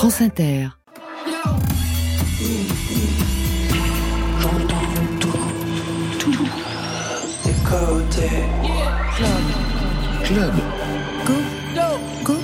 France Inter. Club. Club. Go. Go.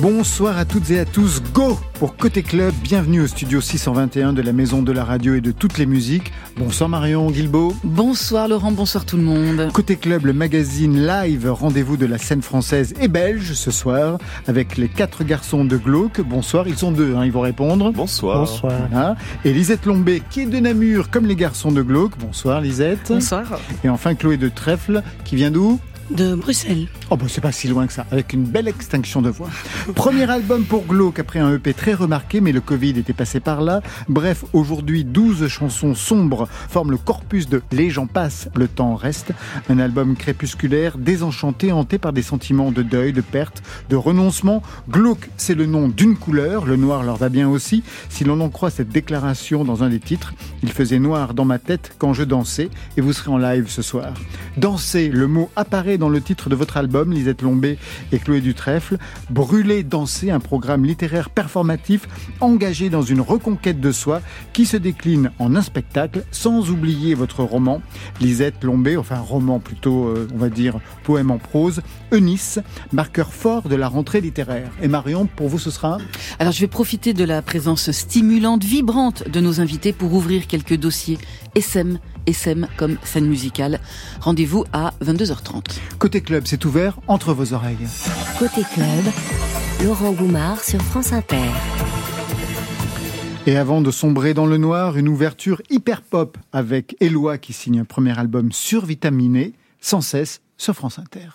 Bonsoir à toutes et à tous. Go pour Côté Club. Bienvenue au studio 621 de la Maison de la Radio et de toutes les musiques. Bonsoir Marion Guilbeault. Bonsoir Laurent, bonsoir tout le monde. Côté Club, le magazine live rendez-vous de la scène française et belge ce soir avec les quatre garçons de Glauque. Bonsoir, ils sont deux, hein, ils vont répondre. Bonsoir. Bonsoir. Et Lisette Lombé qui est de Namur comme les garçons de Glauque. Bonsoir Lisette. Bonsoir. Et enfin Chloé de Trèfle qui vient d'où? De Bruxelles. Oh bah c'est pas si loin que ça, avec une belle extinction de voix. Premier album pour Glauque après un EP très remarqué, mais le Covid était passé par là. Bref, aujourd'hui 12 chansons sombres forment le corpus de Les gens passent, le temps reste. Un album crépusculaire, désenchanté, hanté par des sentiments de deuil, de perte, de renoncement. Glauque, c'est le nom d'une couleur, le noir leur va bien aussi. Si l'on en croit cette déclaration dans un des titres, il faisait noir dans ma tête quand je dansais, et vous serez en live ce soir. Danser, le mot apparaît dans le titre de votre album, Lisette Lombé et Chloé Dutrèfle, Brûler, danser, un programme littéraire performatif engagé dans une reconquête de soi qui se décline en un spectacle, sans oublier votre roman, Lisette Lombé, enfin roman plutôt, euh, on va dire, poème en prose, Eunice, marqueur fort de la rentrée littéraire. Et Marion, pour vous, ce sera Alors je vais profiter de la présence stimulante, vibrante de nos invités pour ouvrir quelques dossiers SM SM comme scène musicale. Rendez-vous à 22h30. Côté club, c'est ouvert entre vos oreilles. Côté club, Laurent Goumard sur France Inter. Et avant de sombrer dans le noir, une ouverture hyper pop avec Eloi qui signe un premier album survitaminé, sans cesse sur France Inter.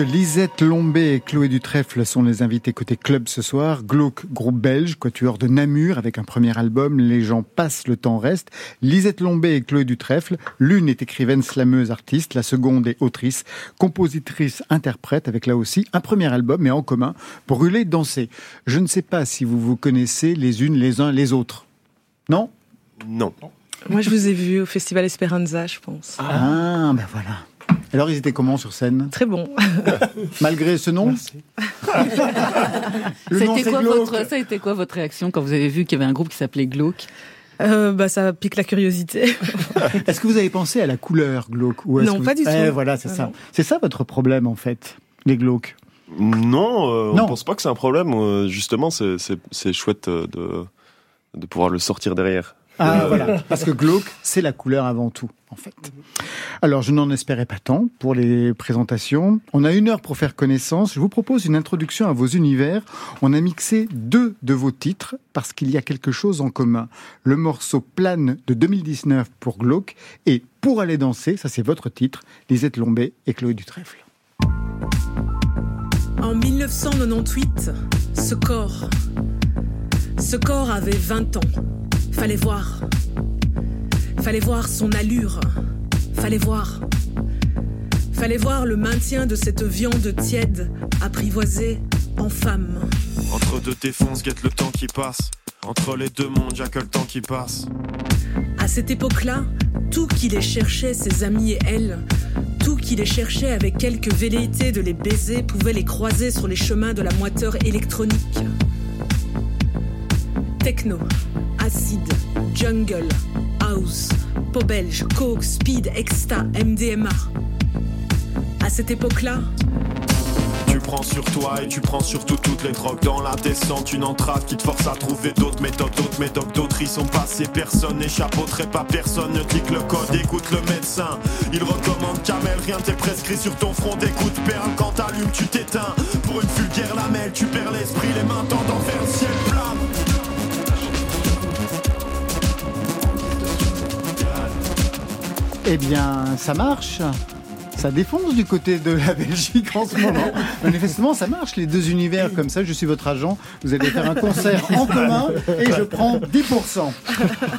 Lisette Lombé et Chloé Dutrèfle sont les invités côté club ce soir. Glauque, groupe belge, quatuor de Namur avec un premier album, Les gens passent, le temps reste. Lisette Lombé et Chloé Dutrèfle, l'une est écrivaine slameuse artiste, la seconde est autrice, compositrice, interprète avec là aussi un premier album mais en commun, Brûler, danser. Je ne sais pas si vous vous connaissez les unes les uns les autres. Non? Non. Moi je vous ai vu au Festival Esperanza, je pense. Ah, ben voilà. Alors, ils étaient comment sur scène? Très bon. Malgré ce nom? Le nom, quoi votre, ça a été quoi votre réaction quand vous avez vu qu'il y avait un groupe qui s'appelait Glauque? Euh, bah, ça pique la curiosité. est-ce que vous avez pensé à la couleur glauque ou Non, pas du eh, tout. voilà, c'est ça. C'est ça votre problème en fait, les glauques? Non, euh, on pense pas que c'est un problème. Euh, justement, c'est chouette de, de pouvoir le sortir derrière. Ah voilà, parce que glauque, c'est la couleur avant tout, en fait. Alors, je n'en espérais pas tant pour les présentations. On a une heure pour faire connaissance. Je vous propose une introduction à vos univers. On a mixé deux de vos titres parce qu'il y a quelque chose en commun. Le morceau Plane de 2019 pour glauque et Pour aller danser, ça c'est votre titre, Lisette Lombé et Chloé Dutrèfle. En 1998, ce corps, ce corps avait 20 ans. Fallait voir. Fallait voir son allure. Fallait voir. Fallait voir le maintien de cette viande tiède, apprivoisée en femme. Entre deux défonces, guette le temps qui passe. Entre les deux mondes, y'a que le temps qui passe. À cette époque-là, tout qui les cherchait, ses amis et elle, tout qui les cherchait avec quelque velléité de les baiser, pouvait les croiser sur les chemins de la moiteur électronique. Techno, acide, jungle, house, peau belge, coke, speed, exta, MDMA. À cette époque-là, tu prends sur toi et tu prends surtout toutes les drogues dans la descente. Une entrave qui te force à trouver d'autres méthodes, d'autres méthodes, d'autres y sont passés. Personne n'échappe au pas personne ne dit que le code. Écoute le médecin, il recommande Camel. Rien t'est prescrit sur ton front. D'écoute perle quand t'allumes, tu t'éteins. Pour une vulgaire lamelle, tu perds l'esprit, les mains tendant vers le ciel plat. Eh bien, ça marche. Ça défonce du côté de la Belgique en ce moment. Manifestement, ça marche, les deux univers comme ça. Je suis votre agent. Vous allez faire un concert en commun et je prends 10%.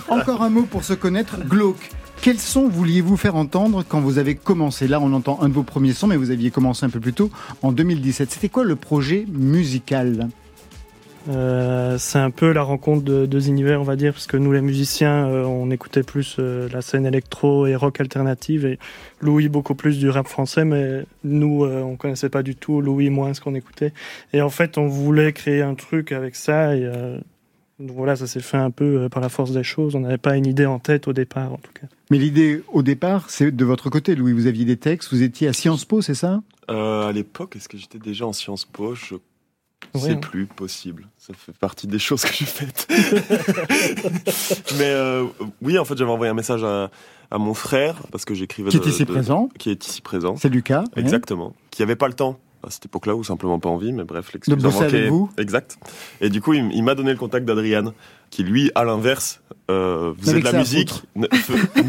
Encore un mot pour se connaître. Glauque. Quels sons vouliez-vous faire entendre quand vous avez commencé? Là, on entend un de vos premiers sons, mais vous aviez commencé un peu plus tôt, en 2017. C'était quoi le projet musical? Euh, c'est un peu la rencontre de deux univers, on va dire, parce que nous, les musiciens, euh, on écoutait plus euh, la scène électro et rock alternative, et Louis beaucoup plus du rap français, mais nous, on connaissait pas du tout Louis moins ce qu'on écoutait. Et en fait, on voulait créer un truc avec ça, et voilà, ça s'est fait un peu par la force des choses. On n'avait pas une idée en tête au départ, en tout cas. Mais l'idée au départ, c'est de votre côté, Louis. Vous aviez des textes, vous étiez à Sciences Po, c'est ça? À l'époque, est-ce que j'étais déjà en Sciences Po? Je c'est plus possible. Ça fait partie des choses que j'ai faites. Mais euh, oui, en fait, j'avais envoyé un message à, mon frère parce que j'écrivais. Qui est ici présent. Qui est ici présent. C'est Lucas. Exactement. Qui avait pas le temps à cette époque-là ou simplement pas envie, mais bref, l'excuse. De bosser avec vous. Exact. Et du coup, il, m'a donné le contact d'Adriane, qui lui, à l'inverse, euh, faisait de la musique,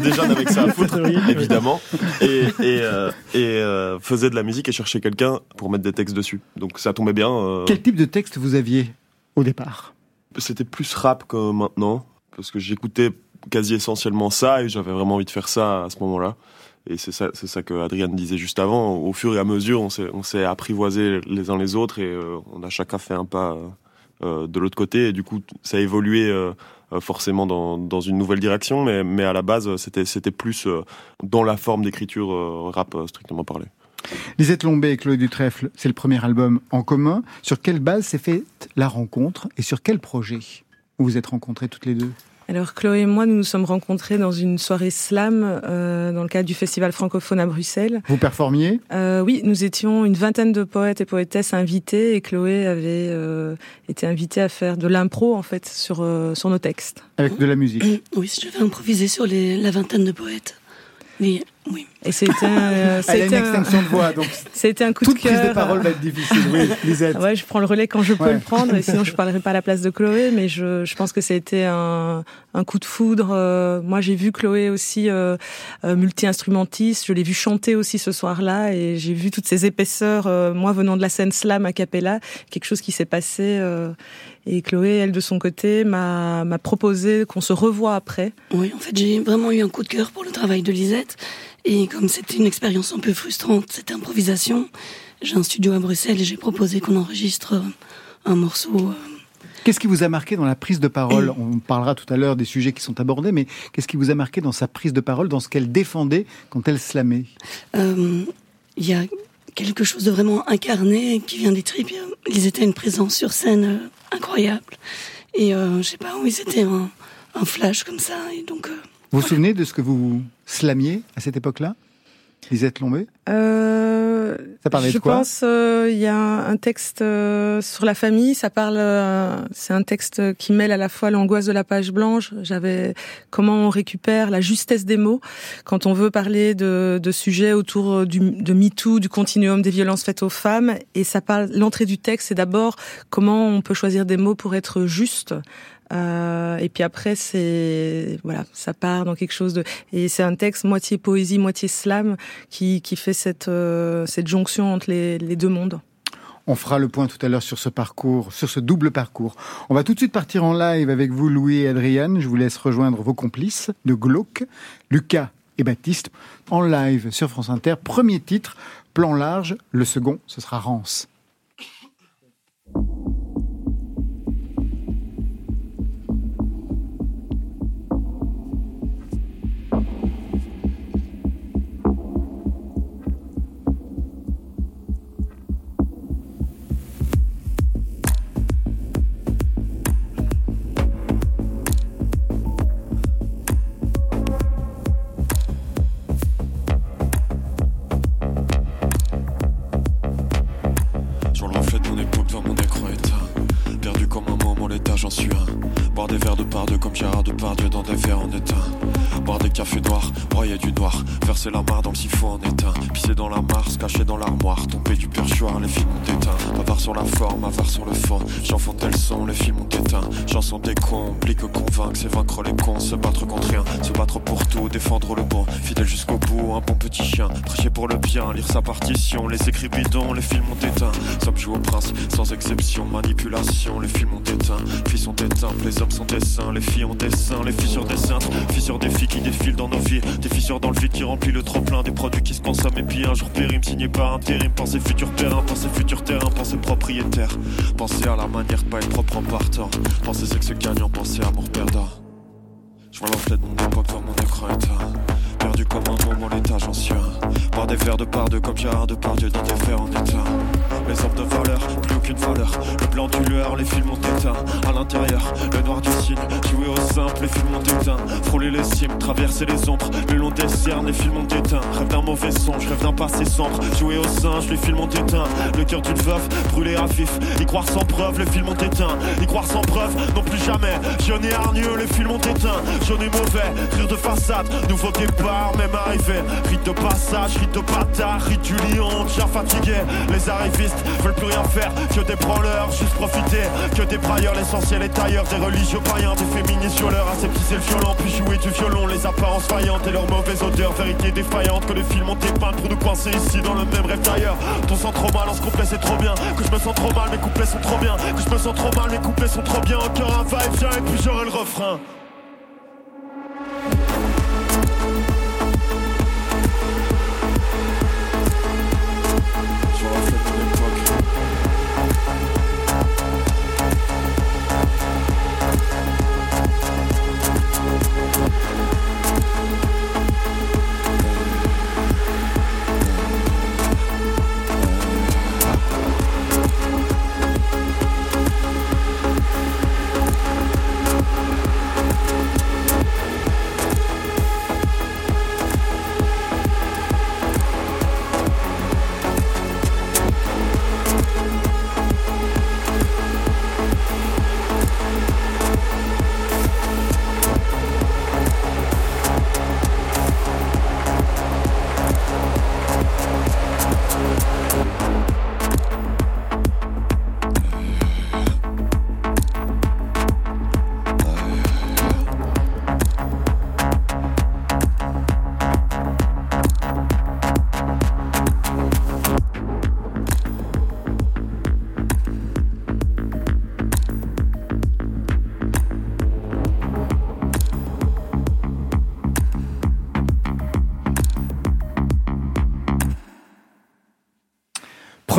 déjà n'avait que ça à foutre, évidemment, et, et, euh, et euh, faisait de la musique et cherchait quelqu'un pour mettre des textes dessus. Donc ça tombait bien. Quel type de texte vous aviez au départ? C'était plus rap que maintenant, parce que j'écoutais quasi essentiellement ça et j'avais vraiment envie de faire ça à ce moment-là. Et c'est ça, c'est ça que Adrien disait juste avant. Au fur et à mesure, on s'est, on s'est apprivoisé les uns les autres et euh, on a chacun fait un pas euh, de l'autre côté. Et du coup, ça a évolué euh, forcément dans, dans une nouvelle direction, mais, mais à la base, c'était, c'était plus dans la forme d'écriture rap strictement parlé. Lisette Lombé et Chloé Dutrèfle, c'est le premier album en commun. Sur quelle base s'est faite la rencontre et sur quel projet vous vous êtes rencontrés toutes les deux? Alors Chloé et moi, nous nous sommes rencontrés dans une soirée slam euh, dans le cadre du Festival francophone à Bruxelles. Vous performiez? Euh, Oui, nous étions une vingtaine de poètes et poétesses invités et Chloé avait euh, été invitée à faire de l'impro en fait sur euh, sur nos textes. Avec de la musique. Oui, je vais improviser sur les, la vingtaine de poètes. Oui. Oui. Et c'était euh, Elle a une extinction de voix, donc c'était un coup toute de cœur. prise de parole va être difficile. Oui, Lisette. Ouais, je prends le relais quand je peux le prendre, et sinon je parlerai pas à la place de Chloé. Mais je, je pense que été un, un coup de foudre. Euh, moi, j'ai vu Chloé aussi euh, euh, multi-instrumentiste. Je l'ai vu chanter aussi ce soir-là, et j'ai vu toutes ces épaisseurs. Euh, moi, venant de la scène slam a cappella, quelque chose qui s'est passé. Et Chloé, elle de son côté, m'a proposé qu'on se revoie après. Oui, en fait, j'ai vraiment eu un coup de cœur pour le travail de Lisette. Et comme c'était une expérience un peu frustrante, cette improvisation, j'ai un studio à Bruxelles et j'ai proposé qu'on enregistre un morceau Qu'est-ce qui vous a marqué dans la prise de parole On parlera tout à l'heure des sujets qui sont abordés, mais qu'est-ce qui vous a marqué dans sa prise de parole, dans ce qu'elle défendait quand elle slamait euh, Il y a quelque chose de vraiment incarné qui vient des tripes. Ils étaient une présence sur scène euh, incroyable. Et euh, je sais pas, oui, c'était un, un, flash comme ça. Et donc, euh, vous vous souvenez de ce que vous slamiez à cette époque-là? Lisette Lombé euh, Ça parlait je de quoi pense euh, il y a un texte euh, sur la famille. Ça parle. euh, c'est un texte qui mêle à la fois l'angoisse de la page blanche. J'avais comment on récupère la justesse des mots quand on veut parler de, de sujets autour du, de MeToo, du continuum des violences faites aux femmes. Et ça parle. L'entrée du texte, c'est d'abord comment on peut choisir des mots pour être juste. Euh, et puis après, c'est voilà, ça part dans quelque chose de. Et c'est un texte moitié poésie, moitié slam qui qui fait cette euh, cette jonction entre les, deux mondes. On fera le point tout à l'heure sur ce parcours, sur ce double parcours. On va tout de suite partir en live avec vous, Louis et Adriane. Je vous laisse rejoindre vos complices de Glauque, Lucas et Baptiste, en live sur France Inter. Premier titre, plan large. Le second, ce sera Rance. Sa partition. Les écrits bidons, les films ont éteint. Sommes joués au prince, sans exception, manipulation. Les films ont éteint, filles sont éteintes, les hommes sont des saints, les filles ont des seins, les sur des saintes, fissures des filles qui défilent dans nos vies, des fissures dans le vide qui remplit le trop plein, des produits qui se consomment et puis un jour périment, signé par intérim, pensez futur terrain, pensez futur terrain, pensez propriétaire, pensez à la manière de pas être propre en partant, pensez sexe gagnant, pensez amour perdant. Je vois l'enflet de mon époque dans mon écran éteint. Perdu comme un moment, l'état, j'en. Boire des verres de par deux comme Gérard Depardieu dans des verres en éteint. Les hommes de valeur, plus aucune valeur. Le blanc du lueur, les films ont éteint. À l'intérieur, le noir du signe. Jouer au simple, les films ont éteint. Frôler les cimes, traverser les ombres. Le long des cernes, les films ont éteint. Rêve d'un mauvais songe, rêve d'un passé sombre. Jouer au singe, les films ont éteint. Le cœur d'une veuve, brûlé à vif. Y croire sans preuve, les films ont éteint. Y croire sans preuve, non plus jamais. Jeune et hargneux, les films ont éteint. Jaune et mauvais, rire de façade. Nouveau départ, même arrivé. Rite de passage, rite de bâtard, rite du lion, déjà fatigué. Les arrivistes veulent plus rien faire que des branleurs, juste profiter. Que des brailleurs, l'essentiel est ailleurs. Des religieux païens, des féministes violeurs. Aseptiser le violent, puis jouer du violon. Les apparences faillantes et leurs mauvaises odeurs. Vérité défaillante que les films ont dépeint pour nous coincer ici dans le même rêve d'ailleurs. Ton sent trop mal, en ce complet c'est trop bien. Que je me sens trop mal, mes couplets sont trop bien. Que je me sens trop mal, mes couplets sont trop bien. Encore un va-et-vient et puis j'aurai le refrain.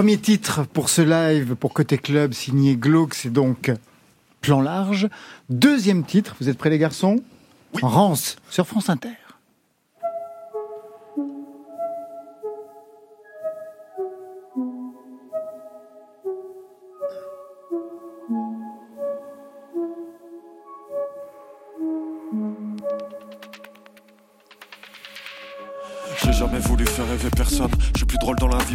Premier titre pour ce live, pour Côté Club, signé Glauque, c'est donc plan large. Deuxième titre, vous êtes prêts les garçons? Rance sur France Inter.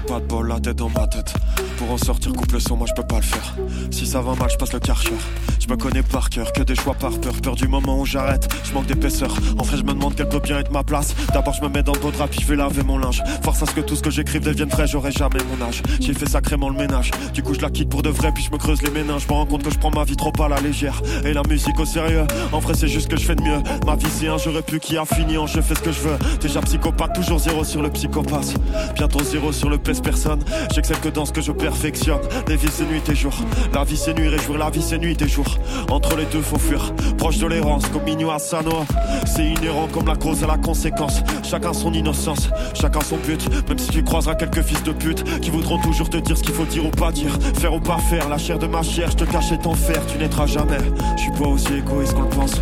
Pas de bol, la tête dans ma tête. Pour en sortir, coupe le son, moi je peux pas le faire. Si ça va mal, je passe le karcher. Je me connais par cœur, que des choix par peur. Peur du moment où j'arrête, je manque d'épaisseur. En vrai, je me demande quel peut bien être ma place. D'abord, je me mets dans le beau drap, puis je vais laver mon linge. Force à ce que tout ce que j'écrive devienne frais, j'aurai jamais mon âge. J'ai fait sacrément le ménage. Du coup, je la quitte pour de vrai, puis je me creuse les méninges. Je me rends compte que je prends ma vie trop à la légère. Et la musique au sérieux, en vrai, c'est juste que je fais de mieux. Ma vie, c'est un j'aurais pu qui a fini en je fais ce que je veux. Déjà psychopathe, toujours zéro sur le psychopathe. Bientôt zéro sur le personne. J'excelle que dans ce que je perfectionne. Les vies c'est nuit et jour. La vie c'est nuit et jour. La vie c'est nuit et jour. Entre les deux faut fuir. Proche de l'errance comme Mignon à Sanoa. C'est inhérent comme la cause à la conséquence. Chacun son innocence. Chacun son but. Même si tu croiseras quelques fils de pute qui voudront toujours te dire ce qu'il faut dire ou pas dire. Faire ou pas faire. La chair de ma chair. Je te cache et t'enfer. Tu n'aideras jamais. Je suis pas aussi égoïste qu'on le pense.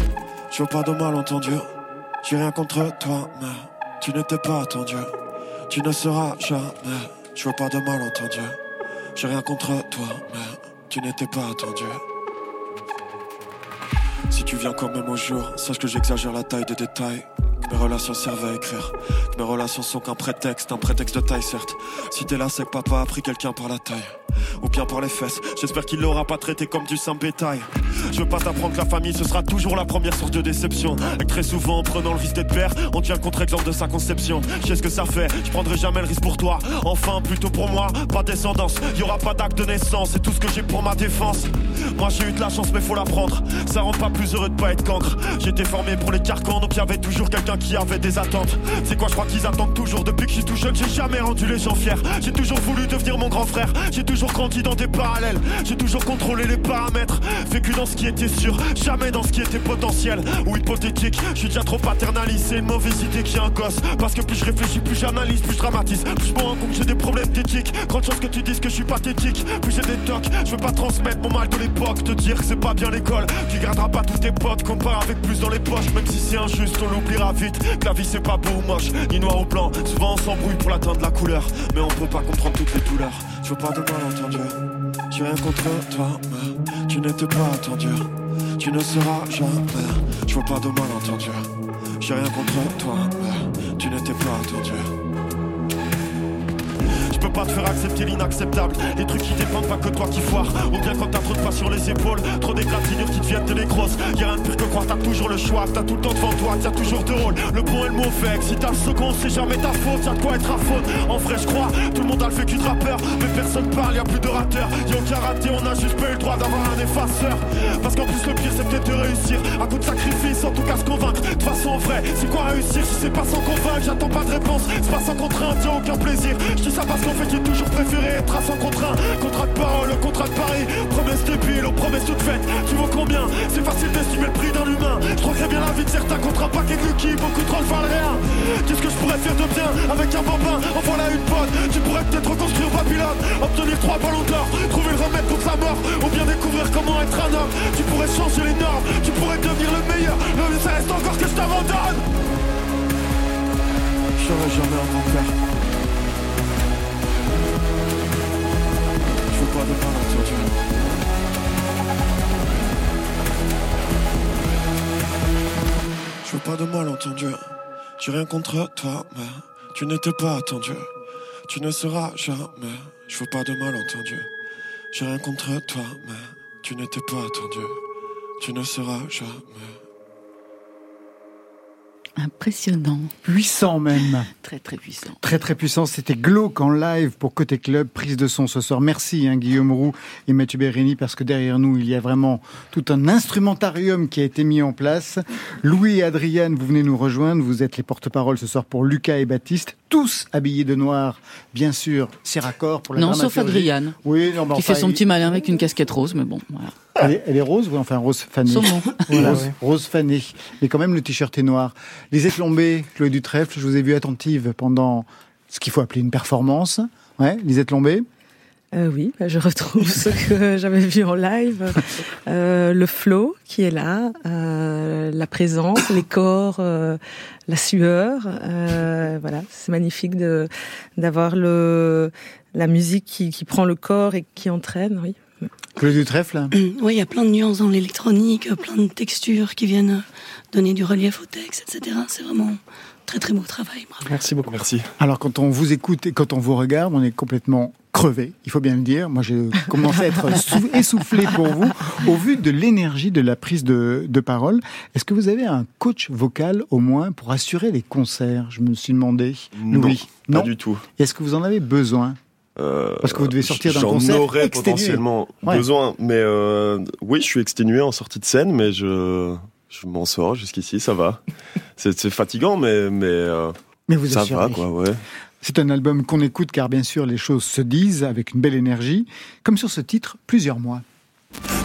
Je veux pas de mal entendu. J'ai rien contre toi, mais tu n'étais pas attendu. Tu ne seras jamais. Je veux pas de mal entendu. J'ai rien contre toi, mais tu n'étais pas attendu. Si tu viens quand même au jour, sache que j'exagère la taille des détails. Que mes relations servent à écrire. Que mes relations sont qu'un prétexte, un prétexte de taille certes. Si t'es là, c'est que papa a pris quelqu'un par la taille. Ou bien par les fesses. J'espère qu'il l'aura pas traité comme du simple bétail. Je veux pas t'apprendre que la famille ce sera toujours la première source de déception. Et très souvent en prenant le risque d'être père, on tient le contre-exemple de sa conception. Je sais ce que ça fait, je prendrai jamais le risque pour toi. Enfin, plutôt pour moi, pas de descendance. Y aura pas d'acte de naissance, c'est tout ce que j'ai pour ma défense. Moi j'ai eu de la chance, mais faut la prendre. Ça rend pas plus heureux de pas être cancre. J'étais formé pour les carcans, donc y avait toujours quelqu'un qui avait des attentes. C'est quoi, je crois qu'ils attendent toujours depuis que je suis tout jeune. J'ai jamais rendu les gens fiers. J'ai toujours voulu devenir mon grand frère. J'ai toujours grandi dans des parallèles. J'ai toujours contrôlé les paramètres. Vécu dans ce qui était sûr, jamais dans ce qui était potentiel ou hypothétique. Je suis déjà trop paternaliste, c'est une mauvaise idée qui un gosse. Parce que plus je réfléchis, plus j'analyse, plus je dramatise. Plus je me rends compte que j'ai des problèmes d'éthique. Grande chance que tu dises que je suis pathétique. Plus j'ai des tocs, je veux pas transmettre mon mal de l'époque. Te dire que c'est pas bien l'école. Tu garderas pas tous tes potes, compare avec plus dans les poches. Même si c'est injuste, on l'oubliera vite. La vie c'est pas beau ou moche, ni noir ou blanc. Souvent on s'embrouille pour l'atteindre la couleur. Mais on peut pas comprendre toutes les douleurs. Je veux pas de mal entendu. J'ai rien contre toi, mais tu n'étais pas attendu. Tu ne seras jamais. Je veux pas de mal entendu. J'ai rien contre toi, mais tu n'étais pas attendu. Je peux pas te faire accepter l'inacceptable. Les trucs qui dépendent pas que toi qui foire. Ou bien quand t'as trop de poids sur les épaules, trop d'égratignures qui deviennent de grosses. Y'a rien de pire que croire t'as toujours le choix, t'as tout le temps devant toi, t'as toujours deux rôles. Le bon et le mauvais. Si t'as le second, c'est jamais ta faute, y'a de quoi être à faute. En vrai, je crois, tout le monde a le vécu de rappeur, mais personne parle, y'a plus de rateurs. Y'a aucun raté, on a juste pas eu le droit d'avoir un effaceur. Parce qu'en plus, le pire, c'est peut-être de réussir. À coup de sacrifice, en tout cas se convaincre. De toute façon, en vrai, c'est quoi réussir si c'est pas sans convaincre? J'attends pas de réponse, c'est pas sans contrainte, y'a aucun plaisir. Je dis ça parce qu'en fait, j'ai toujours préféré être à sans contraint. Contrat de parole, contrat de pari. Promesse débile, aux promesses toutes faites. Tu vaux combien? C'est facile d'estimer le prix d'un humain. Je bien la vie de certains contre un paquet de. Beaucoup trop ne valent rien. Qu'est-ce que je pourrais faire de bien avec un bambin? En voilà une pote. Tu pourrais peut-être reconstruire Babylone. Obtenir trois ballons d'or. Trouver le remède contre la mort. Ou bien découvrir comment être un homme. Tu pourrais changer les normes. Tu pourrais devenir le meilleur. Mais ça reste encore que je t'abandonne. J'aurais jamais un grand-père. Veux pas de malentendu. J'ai rien contre toi, mais tu n'étais pas attendu. Tu ne seras jamais. Je veux pas de malentendu. J'ai rien contre toi, mais tu n'étais pas attendu. Tu ne seras jamais. Impressionnant. Puissant même. Très très puissant. Très très puissant. C'était glauque en live pour Côté Club, prise de son ce soir. Merci hein, Guillaume Roux et Mathieu Bérini parce que derrière nous il y a vraiment tout un instrumentarium qui a été mis en place. Louis et Adriane, vous venez nous rejoindre. Vous êtes les porte-parole ce soir pour Lucas et Baptiste, tous habillés de noir, bien sûr. C'est raccord pour la Non, sauf. Adriane. Oui, non, mais qui enfin, fait son il- petit malin avec une casquette rose, mais bon, voilà. Elle est, elle est rose, oui, enfin rose fanée. Saumon. rose, rose fanée. Mais quand même, le t-shirt est noir. Lisette Lombé, Chloé Dutrèfle, je vous ai vu attentive pendant ce qu'il faut appeler une performance. Ouais, Lisette Lombé. Euh, oui, bah, je retrouve ce que j'avais vu en live, euh, le flow qui est là, euh, la présence, les corps, euh, la sueur. Euh, voilà, c'est magnifique de d'avoir le la musique qui, qui prend le corps et qui entraîne. Oui. Claude Dutrèfle Oui, il y a plein de nuances dans l'électronique, plein de textures qui viennent donner du relief au texte, etc. C'est vraiment très très beau travail. Bravo. Merci beaucoup. Merci. Alors quand on vous écoute et quand on vous regarde, on est complètement crevé, il faut bien le dire. Moi, j'ai commencé à être sou- essoufflé pour vous au vu de l'énergie de la prise de, de parole. Est-ce que vous avez un coach vocal au moins pour assurer les concerts? Je me suis demandé. Non, Louis, Pas non? du tout. Est-ce que vous en avez besoin? Euh, Parce que vous devez sortir d'un j'en concert aurais exténué. potentiellement Ouais. besoin, mais euh, oui, je suis exténué en sortie de scène, mais je je m'en sors jusqu'ici, ça va. c'est c'est fatigant, mais mais euh, Mais vous ça assurez. va quoi, ouais. C'est un album qu'on écoute car bien sûr les choses se disent avec une belle énergie, comme sur ce titre, plusieurs mois.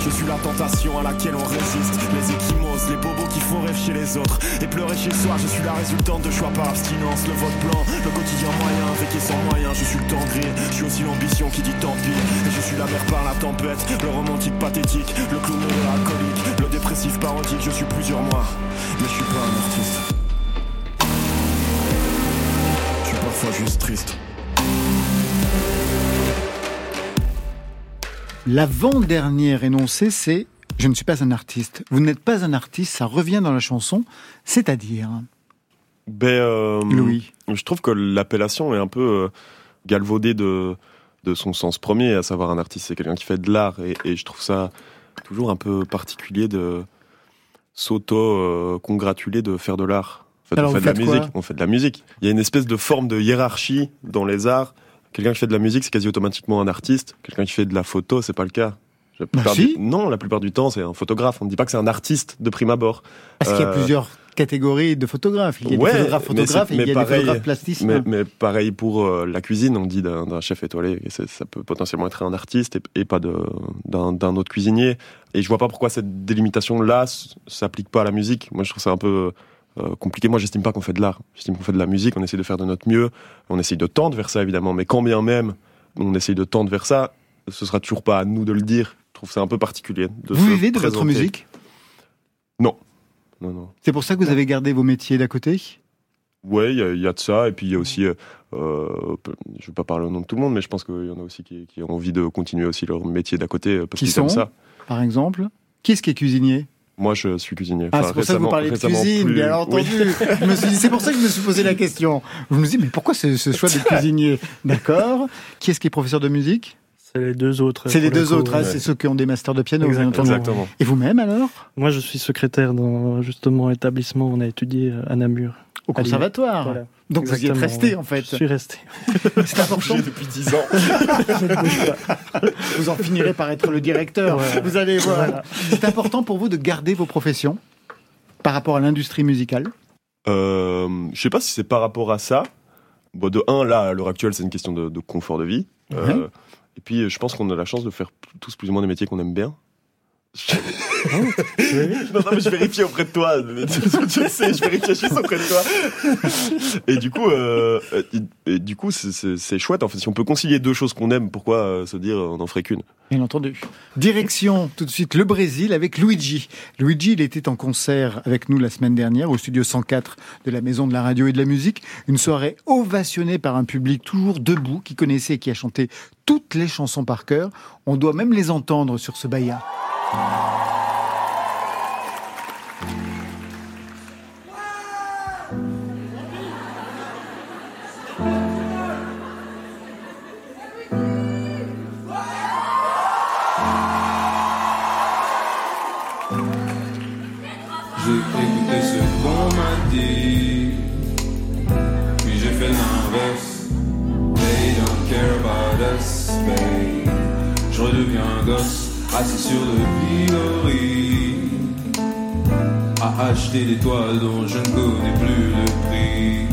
Je suis la tentation à laquelle on résiste. Les échymoses, les bobos qui font rêve chez les autres. Et pleurer chez soi, je suis la résultante de choix par abstinence. Le vote blanc, le quotidien moyen, avec sans moyen. Je suis le temps gris, je suis aussi l'ambition qui dit tant pis. Et je suis la mer par la tempête, le romantique pathétique, le clown de l'alcoolique, le dépressif parodique. Je suis plusieurs mois, mais je suis pas un artiste. Je suis parfois juste triste. L'avant-dernier énoncé, c'est Je ne suis pas un artiste. Vous n'êtes pas un artiste, ça revient dans la chanson, c'est-à-dire, Ben, euh, Louis. je trouve que l'appellation est un peu euh, galvaudée de de son sens premier, à savoir un artiste, c'est quelqu'un qui fait de l'art, et, et je trouve ça toujours un peu particulier de s'auto-congratuler de faire de l'art. En fait, Alors, on fait de la musique, on fait de la musique. Il y a une espèce de forme de hiérarchie dans les arts. Quelqu'un qui fait de la musique, c'est quasi automatiquement un artiste. Quelqu'un qui fait de la photo, c'est pas le cas. La si. du- Non, la plupart du temps, c'est un photographe. On ne dit pas que c'est un artiste de prime abord. Parce qu'il y a Euh, plusieurs catégories de photographes. Il y a Ouais, des photographes photographes et il y a pareil, des photographes plasticiens. Mais, mais pareil pour euh, la cuisine, on dit d'un chef étoilé, et ça peut potentiellement être un artiste et, et pas d'un autre cuisinier. Et je vois pas pourquoi cette délimitation-là s'applique pas à la musique. Moi, je trouve ça un peu euh, compliqué. Moi, j'estime pas qu'on fait de l'art. J'estime qu'on fait de la musique, on essaie de faire de notre mieux, on essaye de tendre vers ça, évidemment. Mais quand bien même on essaye de tendre vers ça, ce sera toujours pas à nous de le dire. Je trouve ça un peu particulier. De Vous vivez de votre musique? Non. Non, non. C'est pour ça que vous avez gardé vos métiers d'à côté? Ouais, il y, a- il y a de ça, et puis il y a aussi, euh, euh, je vais pas parler au nom de tout le monde, mais je pense qu'il y en a aussi qui, qui ont envie de continuer aussi leur métier d'à côté parce Qui qu'ils aiment ça. Par exemple? Qui est-ce qui est cuisinier? Moi, je suis cuisinier. Ah, Enfin, c'est pour ça que vous parlez de cuisine, plus- bien oui. entendu. Je me suis dit, c'est pour ça que je me suis posé la question. Je me dis, mais pourquoi ce, ce choix de cuisinier? D'accord. Qui est-ce qui est professeur de musique? C'est les deux autres. C'est les le deux coup, autres, hein, ouais. c'est ceux qui ont des masters de piano, bien Exactement. entendu. Exactement. Et vous-même alors? Moi, je suis secrétaire dans justement établissement. On a étudié à Namur. Au conservatoire. Voilà. Donc vous y êtes resté en fait. Je suis resté. C'est important. depuis 10 ans. Vous en finirez par être le directeur. Voilà. Vous allez voir. Voilà. C'est important pour vous de garder vos professions par rapport à l'industrie musicale? Euh, je sais pas si c'est par rapport à ça. Bon, de un, là, à l'heure actuelle, c'est une question de, de confort de vie. Euh, et puis, je pense qu'on a la chance de faire tous plus ou moins des métiers qu'on aime bien. non, non, mais je vérifiais auprès de toi. Je sais, je vérifiais juste auprès de toi. Et du coup, euh, du coup, c'est- chouette. En fait, si on peut concilier deux choses qu'on aime, pourquoi euh, se dire on en ferait qu'une? Bien entendu. Direction tout de suite le Brésil avec Luigi. Luigi, il était en concert avec nous la semaine dernière au studio 104 de la Maison de la Radio et de la Musique. Une soirée ovationnée par un public toujours debout qui connaissait et qui a chanté toutes les chansons par cœur. On doit même les entendre sur ce baya. J'ai écouté ce qu'on m'a dit, puis j'ai fait l'inverse. They don't care about us, babe. Je redeviens gosse, assis sur le pilori, à acheter des toiles dont je ne connais plus le prix.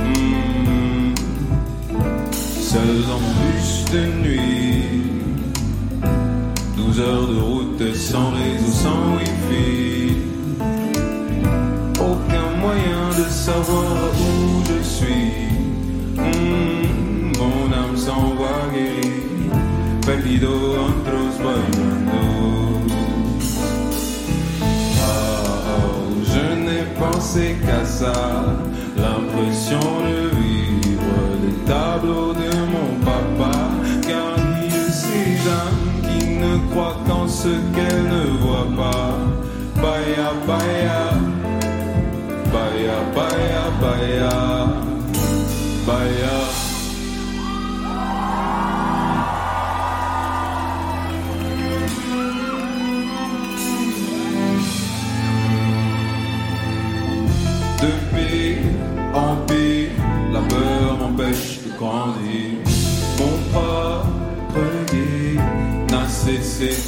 Hmm. Seul dans mon bus de nuit, 12 heures de route sans réseau, sans wifi. Aucun moyen de savoir où je suis. Hmm, mon âme s'envoie guérie. perdido, otros bailando. Ah, oh, je n'ai pensé qu'à ça, l'impression de vivre les tableaux de ce qu'elles ne voient pas. Baya, baya, baya, baya, baya, baya. de paix en paix, la peur m'empêche de grandir. Mon propre guide n'a cessé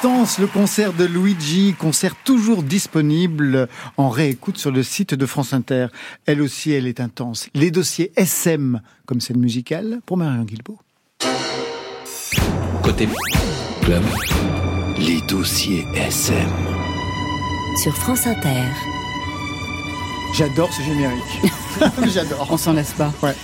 intense le concert de Luigi, concert toujours disponible en réécoute sur le site de France Inter. Elle aussi, elle est intense. Les dossiers SM comme scène musicale pour Marion Guilbault. Côté club, les dossiers SM. Sur France Inter. J'adore ce générique. J'adore. On s'en lasse pas. Ouais.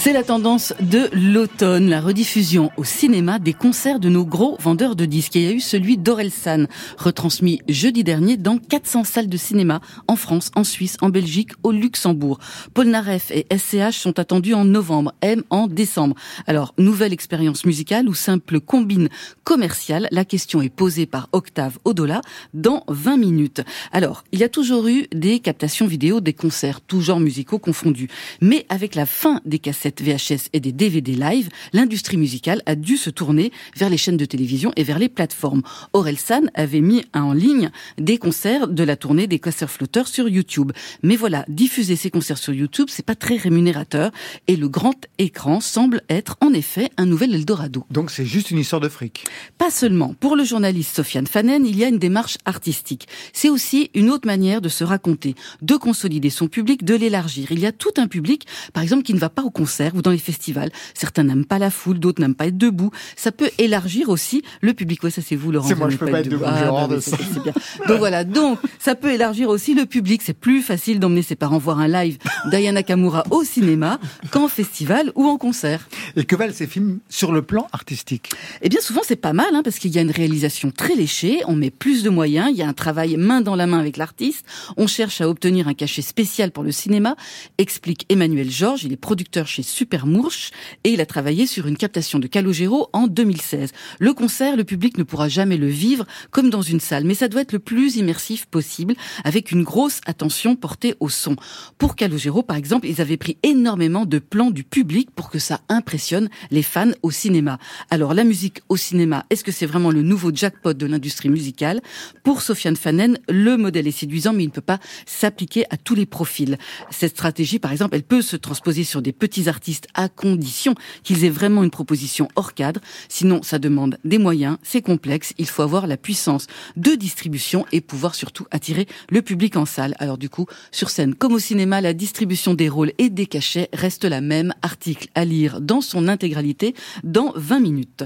C'est la tendance de l'automne, la rediffusion au cinéma des concerts de nos gros vendeurs de disques. Il y a eu celui d'Orelsan, retransmis jeudi dernier dans 400 salles de cinéma en France, en Suisse, en Belgique, au Luxembourg. Paul Naref et SCH sont attendus en novembre, M en décembre. Alors, nouvelle expérience musicale ou simple combine commerciale? La question est posée par Octave Odola dans 20 minutes. Alors, il y a toujours eu des captations vidéo des concerts, tous genres musicaux confondus. Mais avec la fin des cassettes VHS et des DVD live, l'industrie musicale a dû se tourner vers les chaînes de télévision et vers les plateformes. Orelsan avait mis en ligne des concerts de la tournée des casseurs flotteurs sur YouTube. Mais voilà, diffuser ces concerts sur YouTube, c'est pas très rémunérateur et le grand écran semble être en effet un nouvel Eldorado. Donc c'est juste une histoire de fric. Pas seulement. Pour le journaliste Sofiane Fanen, il y a une démarche artistique. C'est aussi une autre manière de se raconter, de consolider son public, de l'élargir. Il y a tout un public, par exemple, qui ne va pas au concert ou dans les festivals. Certains n'aiment pas la foule, d'autres n'aiment pas être debout. Ça peut élargir aussi le public. Ouais, ça c'est vous, Laurent. C'est moi, je peux pas être debout, j'ai Ah, bah de ça. c'est bien. Donc voilà. Donc, ça peut élargir aussi le public. C'est plus facile d'emmener ses parents voir un live d'Ayana Kamura au cinéma qu'en festival ou en concert. Et que valent ces films sur le plan artistique? Eh bien, souvent, c'est pas mal, hein, parce qu'il y a une réalisation très léchée, on met plus de moyens, il y a un travail main dans la main avec l'artiste, on cherche à obtenir un cachet spécial pour le cinéma, explique Emmanuel Georges, il est producteur chez Super Mourche, et il a travaillé sur une captation de Calogero en 2016. Le concert, le public ne pourra jamais le vivre comme dans une salle, mais ça doit être le plus immersif possible, avec une grosse attention portée au son. Pour Calogero, par exemple, ils avaient pris énormément de plans du public pour que ça impressionne les fans au cinéma. Alors, la musique au cinéma, est-ce que c'est vraiment le nouveau jackpot de l'industrie musicale? Pour Sofiane Fanen, le modèle est séduisant, mais il ne peut pas s'appliquer à tous les profils. Cette stratégie, par exemple, elle peut se transposer sur des petits artistes à condition qu'ils aient vraiment une proposition hors cadre. Sinon, ça demande des moyens, c'est complexe, il faut avoir la puissance de distribution et pouvoir surtout attirer le public en salle. Alors du coup, sur scène comme au cinéma, la distribution des rôles et des cachets reste la même. Article à lire dans son intégralité dans 20 minutes.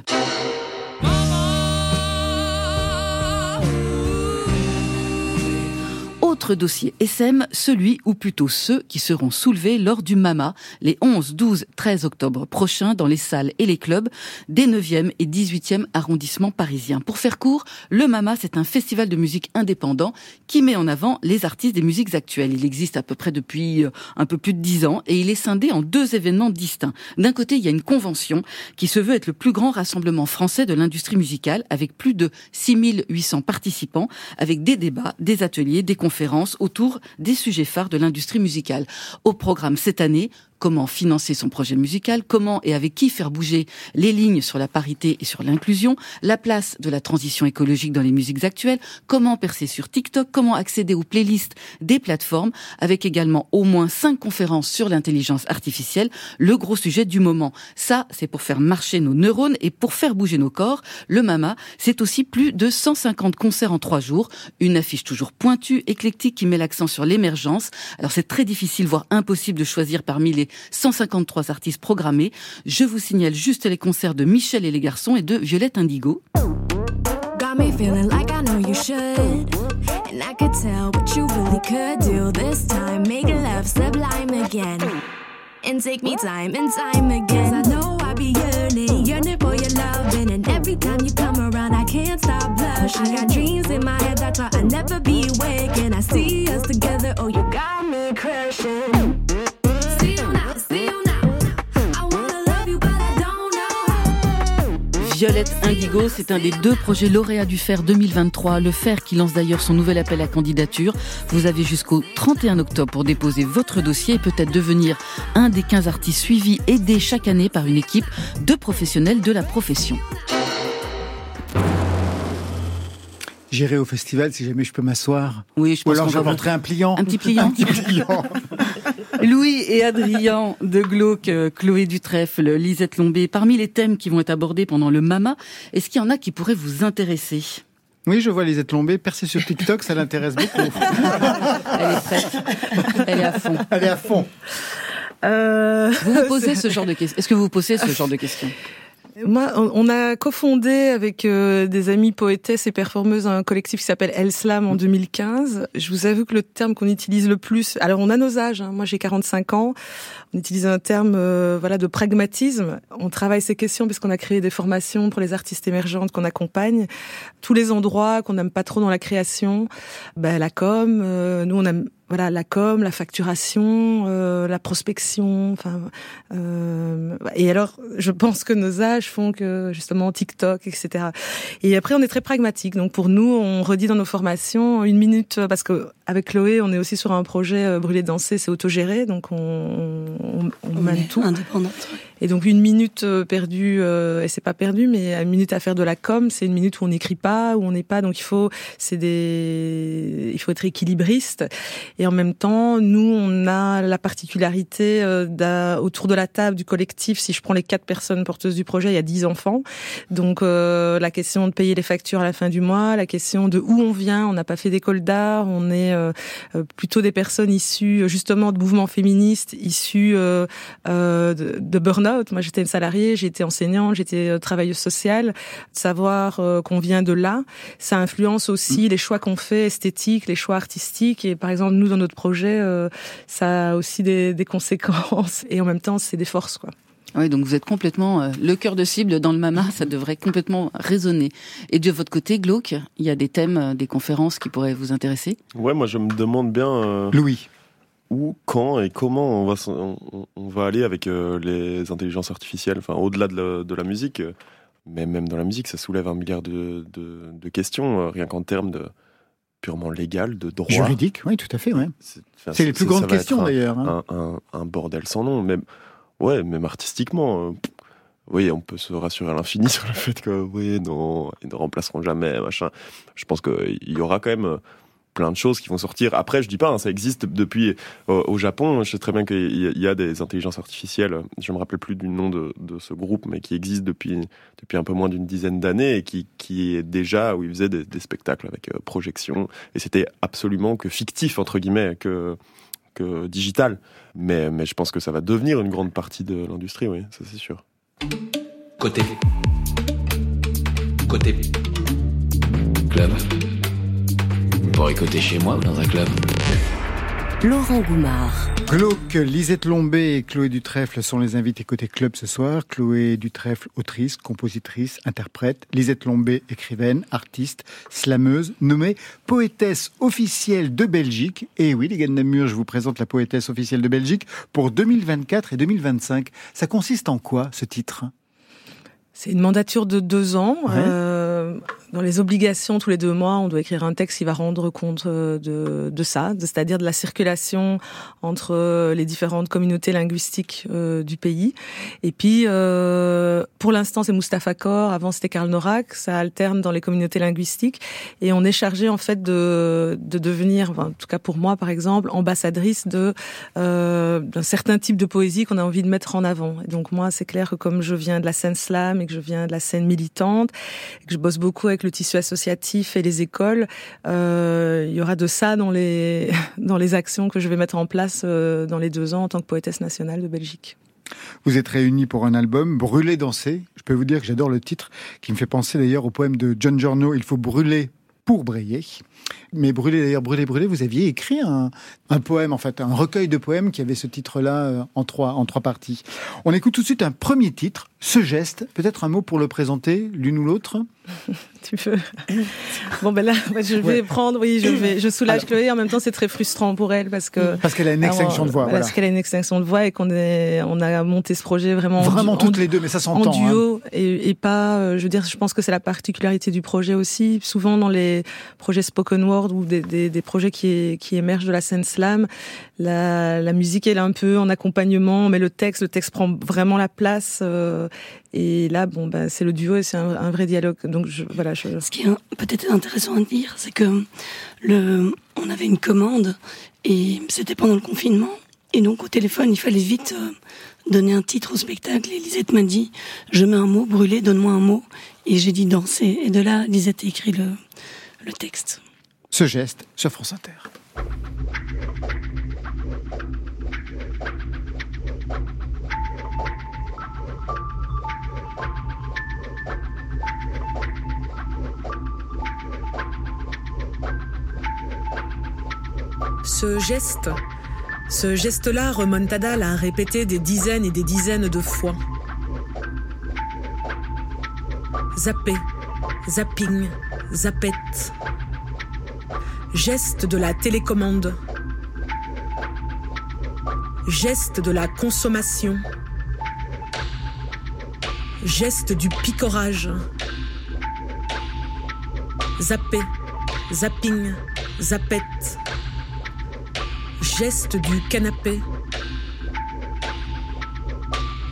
Autre dossier SM, celui ou plutôt ceux qui seront soulevés lors du MAMA les 11, 12, 13 octobre prochains dans les salles et les clubs des 9e et 18e arrondissements parisiens. Pour faire court, le MAMA, c'est un festival de musique indépendant qui met en avant les artistes des musiques actuelles. Il existe à peu près depuis euh, un peu plus de 10 ans et il est scindé en deux événements distincts. D'un côté, il y a une convention qui se veut être le plus grand rassemblement français de l'industrie musicale avec plus de 6800 participants, avec des débats, des ateliers, des conférences autour des sujets phares de l'industrie musicale. Au programme cette année, comment financer son projet musical, comment et avec qui faire bouger les lignes sur la parité et sur l'inclusion, la place de la transition écologique dans les musiques actuelles, comment percer sur TikTok, comment accéder aux playlists des plateformes, avec également au moins cinq conférences sur l'intelligence artificielle, le gros sujet du moment. Ça, c'est pour faire marcher nos neurones et pour faire bouger nos corps. Le MAMA, c'est aussi plus de 150 concerts en trois jours, une affiche toujours pointue, éclectique qui met l'accent sur l'émergence. Alors c'est très difficile, voire impossible de choisir parmi les 153 artistes programmés. Je vous signale juste les concerts de Michel et les garçons et de Violette Indigo. Got me feeling like I know you should. And I could tell what you really could do this time. Make love sublime again. And take me time and time again. I know I be yearning, yearning for your loving. And every time you come around, I can't stop blushing. I got dreams in my head that thought I'd never be awake. And I see Violette Indigo, c'est un des deux projets lauréats du FER 2023. Le FER qui lance d'ailleurs son nouvel appel à candidature. Vous avez jusqu'au 31 octobre pour déposer votre dossier et peut-être devenir un des 15 artistes suivis, aidés chaque année par une équipe de professionnels de la profession. J'irai au festival si jamais je peux m'asseoir. Oui, je Ou pense alors qu'on va j'inventerai un pliant. Un petit pliant. Un petit pliant. Louis et Adrien de Glauque, euh, Chloé Dutrèfle, Lisette Lombé, parmi les thèmes qui vont être abordés pendant le MAMA, est-ce qu'il y en a qui pourraient vous intéresser? Oui, je vois Lisette Lombé percée sur TikTok, ça l'intéresse beaucoup. Elle est prête. Elle est à fond. Elle est à fond. Euh, Vous vous posez ce genre de questions Est-ce que vous vous posez ce genre de questions? Moi, on a cofondé avec euh, des amis poétesses et performeuses un collectif qui s'appelle El Slam en 2015. Je vous avoue que le terme qu'on utilise le plus, alors on a nos âges, hein. moi j'ai 45 ans, on utilise un terme euh, voilà de pragmatisme. On travaille ces questions parce qu'on a créé des formations pour les artistes émergentes qu'on accompagne. Tous les endroits qu'on n'aime pas trop dans la création, ben, la com, euh, nous on aime voilà la com, la facturation, euh, la prospection. Enfin, euh, et alors, je pense que nos âges font que justement TikTok, etc. Et après, on est très pragmatique. Donc pour nous, on redit dans nos formations une minute parce que avec Chloé, on est aussi sur un projet euh, brûler danser, c'est autogéré, donc on, on, on mène tout. Indépendante. Et donc une minute perdue, euh, et c'est pas perdu, mais une minute à faire de la com, c'est une minute où on n'écrit pas, où on n'est pas. Donc il faut, c'est des, il faut être équilibriste. Et en même temps, nous, on a la particularité euh, autour de la table du collectif. Si je prends les quatre personnes porteuses du projet, il y a dix enfants. Donc euh, la question de payer les factures à la fin du mois, la question de où on vient. On n'a pas fait d'école d'art. On est euh, euh, plutôt des personnes issues justement de mouvements féministes, issues euh, euh, de, de burn-out. Moi, j'étais une salariée, été enseignante, j'étais travailleuse sociale. Savoir euh, qu'on vient de là, ça influence aussi les choix qu'on fait esthétiques, les choix artistiques. Et par exemple, nous, dans notre projet, euh, ça a aussi des, des conséquences. Et en même temps, c'est des forces, quoi. Oui, donc vous êtes complètement euh, le cœur de cible dans le MAMA, ça devrait complètement résonner. Et de votre côté, Glauque, il y a des thèmes, euh, des conférences qui pourraient vous intéresser? Ouais, moi je me demande bien euh, Louis. où, quand et comment on va, s'en- on, on va aller avec euh, les intelligences artificielles, enfin au-delà de, la- de la musique. mais même dans la musique, ça soulève un milliard de, de, de questions, euh, rien qu'en termes de purement légal, de droit. Juridique, oui, tout à fait, ouais. Enfin, C'est les plus grandes questions d'ailleurs. hein. un, un- un bordel sans nom. Même, ouais, même artistiquement. euh, oui, on peut se rassurer à l'infini sur le fait que, oui, non, ils ne remplaceront jamais, machin. Je pense qu'il y aura quand même euh, plein de choses qui vont sortir. Après, je dis pas, hein, ça existe depuis euh, au Japon. Je sais très bien qu'il y a- des intelligences artificielles. Je me rappelle plus du nom de, de ce groupe, mais qui existe depuis depuis un peu moins d'une dizaine d'années et qui qui est déjà où ils faisaient des, des spectacles avec euh, projection. Et c'était absolument que fictif entre guillemets que que digital. Mais mais je pense que ça va devenir une grande partie de l'industrie, oui, ça c'est sûr. Côté. Côté. Club. Pour écouter chez moi ou dans un club Laurent Goumard. Glauque, Lisette Lombé et Chloé Dutrèfle sont les invités côté club ce soir. Chloé Dutrèfle, autrice, compositrice, interprète. Lisette Lombé, écrivaine, artiste, slameuse, nommée poétesse officielle de Belgique. Et oui, les gars de Namur, je vous présente la poétesse officielle de Belgique pour 2024 et 2025. Ça consiste en quoi, ce titre? C'est une mandature de deux ans. Ouais. Euh, dans les obligations, tous les deux mois, on doit écrire un texte qui va rendre compte euh, de, de ça, c'est-à-dire de la circulation entre euh, les différentes communautés linguistiques euh, du pays. Et puis, euh, pour l'instant, c'est Mustapha Kor, avant c'était Karl Norak, ça alterne dans les communautés linguistiques. Et on est chargé, en fait, de, de devenir, en tout cas pour moi, par exemple, ambassadrice de euh, d'un certain type de poésie qu'on a envie de mettre en avant. Donc moi, c'est clair que comme je viens de la scène slam et que je viens de la scène militante, que je bosse beaucoup avec le tissu associatif et les écoles, euh, il y aura de ça dans les dans les actions que je vais mettre en place euh, dans les deux ans en tant que poétesse nationale de Belgique. Vous êtes réunis pour un album, Brûler, danser. Je peux vous dire que j'adore le titre, qui me fait penser d'ailleurs au poème de John Giorno, Il faut brûler pour briller. Mais brûler, d'ailleurs, brûler, brûler, vous aviez écrit un, un poème, en fait, un recueil de poèmes qui avait ce titre-là euh, en trois, en trois parties. On écoute tout de suite un premier titre, Ce geste. Peut-être un mot pour le présenter, l'une ou l'autre? Tu veux Bon ben là, je vais Ouais. prendre, oui, je vais, je soulage Alors- Chloé. En même temps, c'est très frustrant pour elle parce que Parce qu'elle a une Alors, extinction de voix, voilà. Parce qu'elle a une extinction de voix et qu'on est, on a monté ce projet vraiment en Vraiment en toutes les deux, mais ça en s'entend. hein. duo et, et pas, euh, je veux dire, je pense que c'est la particularité du projet aussi. Souvent dans les projets spoken ou des, projets qui, émergent de la scène slam, la, musique est un peu en accompagnement, mais le texte, le texte prend vraiment la place. euh, et là, bon, ben, c'est le duo et c'est un, vrai dialogue. Donc voilà, Ce qui est peut-être intéressant à dire, c'est que on avait une commande et c'était pendant le confinement. Et donc au téléphone, il fallait vite euh, donner un titre au spectacle. Et Lisette m'a dit, je mets un mot, brûler, donne-moi un mot. Et j'ai dit danser. Et de là, Lisette a écrit le texte. Ce geste sur France Inter. Ce geste, ce geste-là, Remontada l'a répété des dizaines et des dizaines de fois. Zapper, zapping, zappette. Geste de la télécommande. Geste de la consommation. Geste du picorage. Zapper, zapping, zappette geste du canapé,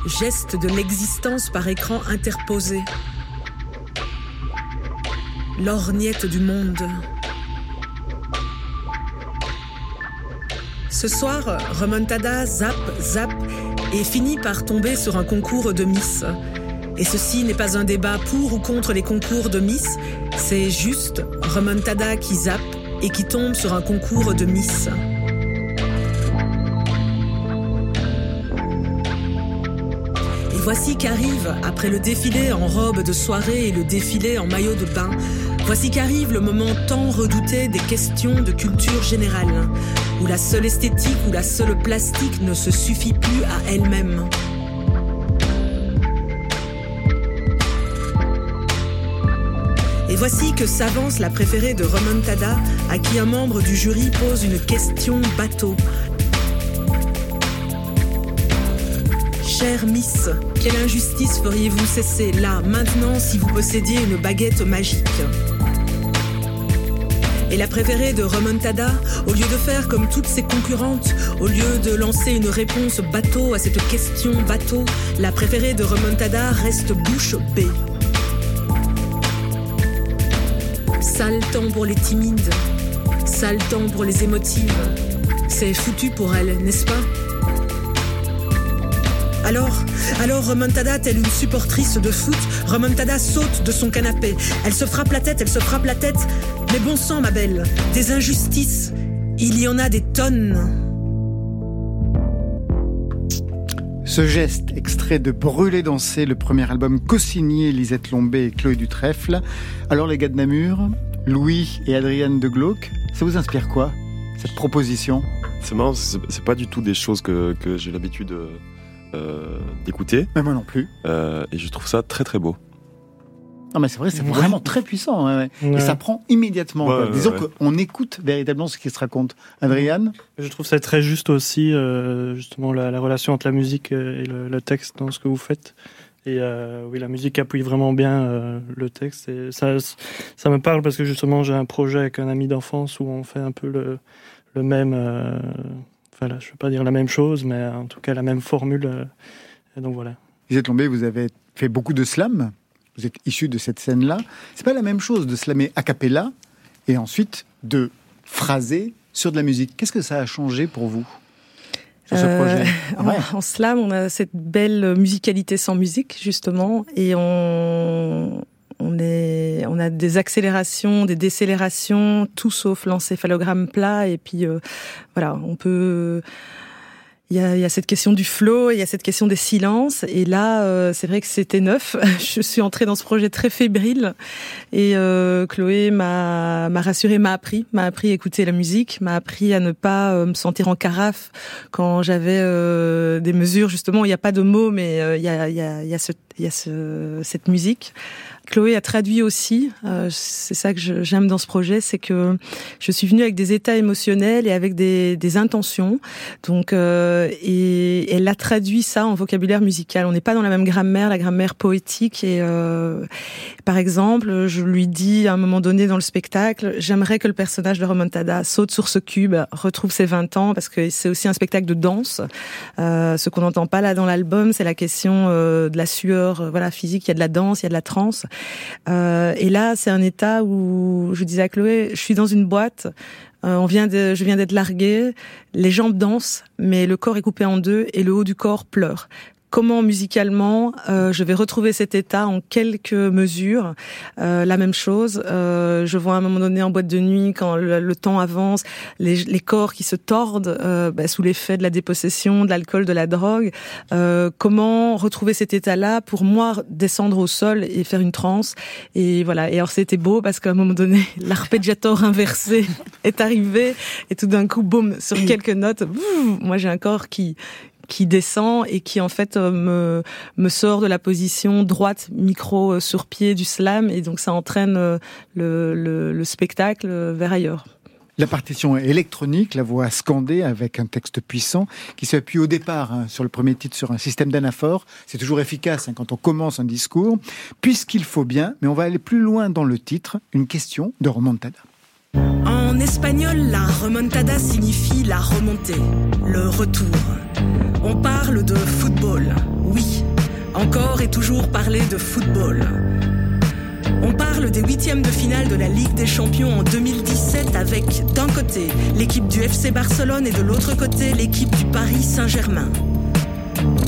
geste de l'existence par écran interposé, lorgnette du monde. Ce soir, Remontada zap, zap et finit par tomber sur un concours de Miss. Et ceci n'est pas un débat pour ou contre les concours de Miss, c'est juste Remontada qui zappe et qui tombe sur un concours de Miss. Et voici qu'arrive, après le défilé en robe de soirée et le défilé en maillot de bain, voici qu'arrive le moment tant redouté des questions de culture générale, où la seule esthétique ou la seule plastique ne se suffit plus à elle-même. Et voici que s'avance la préférée de Remontada, à qui un membre du jury pose une question bateau. Chère Miss, quelle injustice feriez-vous cesser là, maintenant, si vous possédiez une baguette magique? Et la préférée de Remontada, au lieu de faire comme toutes ses concurrentes, au lieu de lancer une réponse bateau à cette question bateau, la préférée de Remontada reste bouche bée. Sale temps pour les timides, sale temps pour les émotives. C'est foutu pour elle, n'est-ce pas? Alors, alors Remontada, telle une supportrice de foot, Remontada saute de son canapé. Elle se frappe la tête, elle se frappe la tête. Mais bon sang, ma belle, des injustices, il y en a des tonnes. Ce geste, extrait de Brûler danser, le premier album co-signé Lisette Lombé et Chloé Dutrèfle. Alors les gars de Namur, Louis et Adrienne de Glauque, Ça vous inspire quoi, cette proposition? C'est marrant, c'est pas du tout des choses que, que j'ai l'habitude euh, euh, d'écouter. Mais moi non plus. Euh, et je trouve ça très très beau. Non, mais c'est vrai, c'est Ouais. vraiment très puissant. ouais, ouais. Et ça prend immédiatement. Ouais, quoi. ouais, Disons ouais. qu'on écoute véritablement ce qui se raconte. Adriane Je trouve ça très juste aussi, euh, justement, la, la relation entre la musique euh, et le, le texte dans ce que vous faites. Et euh, oui, la musique appuie vraiment bien euh, le texte. Et ça, ça me parle parce que justement, j'ai un projet avec un ami d'enfance où on fait un peu le, le même. euh, enfin, là, je ne veux pas dire la même chose, mais en tout cas la même formule. euh, et donc voilà. Lisette Lombé, vous avez fait beaucoup de slam. Vous êtes issu de cette scène-là. C'est pas la même chose de slammer a cappella et ensuite de phraser sur de la musique. Qu'est-ce que ça a changé pour vous sur ce Euh, projet? en- Ouais. En slam, on a cette belle musicalité sans musique, justement, et on, on, est, on a des accélérations, des décélérations, tout sauf l'encéphalogramme plat, et puis euh, voilà, on peut. Il y, a, il y a cette question du flow, il y a cette question des silences, et là, euh, c'est vrai que c'était neuf. Je suis entrée dans ce projet très fébrile, et euh, Chloé m'a rassurée, m'a appris, m'a appris à écouter la musique, m'a appris à ne pas euh, me sentir en carafe quand j'avais euh, des mesures. Justement, il n'y a pas de mots, mais euh, il y a, il y a, il y a, ce, il y a ce, cette musique. Chloé a traduit aussi, euh, c'est ça que j'aime dans ce projet, c'est que je suis venue avec des états émotionnels et avec des, des intentions. Donc, euh, et elle a traduit ça en vocabulaire musical. On n'est pas dans la même grammaire, la grammaire poétique. Et euh, par exemple, je lui dis à un moment donné dans le spectacle, j'aimerais que le personnage de Remontada saute sur ce cube, retrouve ses 20 ans, parce que c'est aussi un spectacle de danse. Euh, ce qu'on n'entend pas là dans l'album, c'est la question euh, de la sueur, euh, voilà, physique. Il y a de la danse, il y a de la transe. Euh, et là, c'est un état où je disais à Chloé, je suis dans une boîte. euh, je viens d'être larguée, les jambes dansent, mais le corps est coupé en deux et le haut du corps pleure. Comment musicalement euh, je vais retrouver cet état en quelques mesures Euh, La même chose, euh, je vois à un moment donné en boîte de nuit quand le, temps avance, les, les corps qui se tordent euh, bah, sous l'effet de la dépossession, de l'alcool, de la drogue. Euh, comment retrouver cet état-là pour moi descendre au sol et faire une transe? Et voilà. Et alors c'était beau parce qu'à un moment donné, l'arpeggiator inversé est arrivé et tout d'un coup, boum, sur quelques notes, moi j'ai un corps qui qui descend et qui en fait euh, me me sort de la position droite micro euh, sur pied du slam et donc ça entraîne euh, le, le, le spectacle vers ailleurs. La partition électronique, la voix scandée avec un texte puissant qui s'appuie au départ hein, sur le premier titre sur un système d'anaphore. C'est toujours efficace hein, quand on commence un discours, puisqu'il faut bien, mais on va aller plus loin dans le titre, une question de remontada. En espagnol, la remontada signifie la remontée, le retour. On parle de football, oui, encore et toujours parler de football. On parle des huitièmes de finale de la Ligue des Champions en 2017 avec d'un côté l'équipe du FC Barcelone et de l'autre côté l'équipe du Paris Saint-Germain.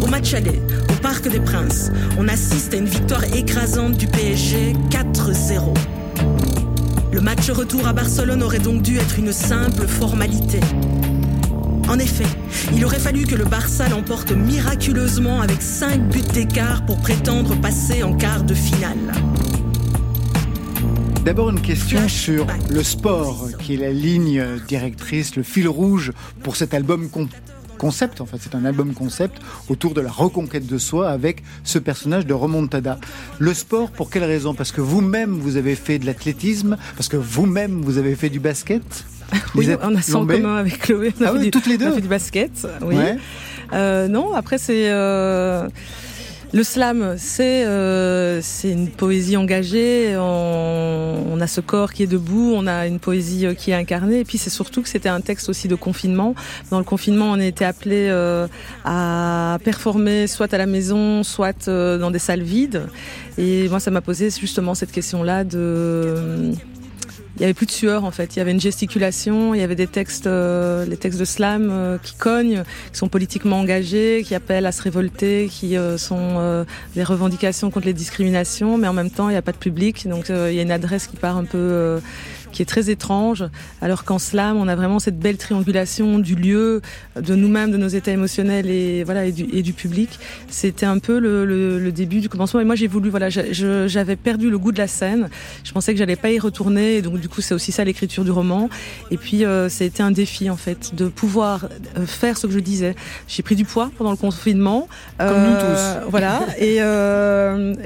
Au match aller, au Parc des Princes, on assiste à une victoire écrasante du PSG 4-0. Le match retour à Barcelone aurait donc dû être une simple formalité. En effet, il aurait fallu que le Barça l'emporte miraculeusement avec 5 buts d'écart pour prétendre passer en quart de finale. D'abord une question sur le sport, qui est la ligne directrice, le fil rouge pour cet album con- concept. En fait, c'est un album concept autour de la reconquête de soi avec ce personnage de Remontada. Le sport, pour quelle raison? Parce que vous-même, vous avez fait de l'athlétisme, parce que vous-même, vous avez fait du basket? Oui, on a ça en commun avec Chloé. On a Ah fait oui, du- toutes les On a deux fait du basket, oui. Ouais. Euh, non, après c'est euh, le slam, c'est euh, une poésie engagée. On, on a ce corps qui est debout, on a une poésie euh, qui est incarnée. Et puis c'est surtout que c'était un texte aussi de confinement. Dans le confinement, on a été appelé euh, à performer soit à la maison, soit euh, dans des salles vides. Et moi, ça m'a posé justement cette question-là de il y avait plus de sueur en fait. Il y avait une gesticulation, il y avait des textes, euh, les textes de slam euh, qui cognent, qui sont politiquement engagés, qui appellent à se révolter, qui euh, sont euh, des revendications contre les discriminations, mais en même temps il n'y a pas de public, donc il y a une adresse qui part un peu, qui est très étrange, alors qu'en slam, on a vraiment cette belle triangulation du lieu, de nous-mêmes, de nos états émotionnels et voilà et du, et du public. C'était un peu le, le, le, début du commencement. Et moi, j'ai voulu, voilà, j'avais perdu le goût de la scène. Je pensais que j'allais pas y retourner, et donc du coup, c'est aussi ça l'écriture du roman. Et puis, euh, été un défi en fait de pouvoir euh, faire ce que je disais. J'ai pris du poids pendant le confinement, comme nous tous. Voilà, et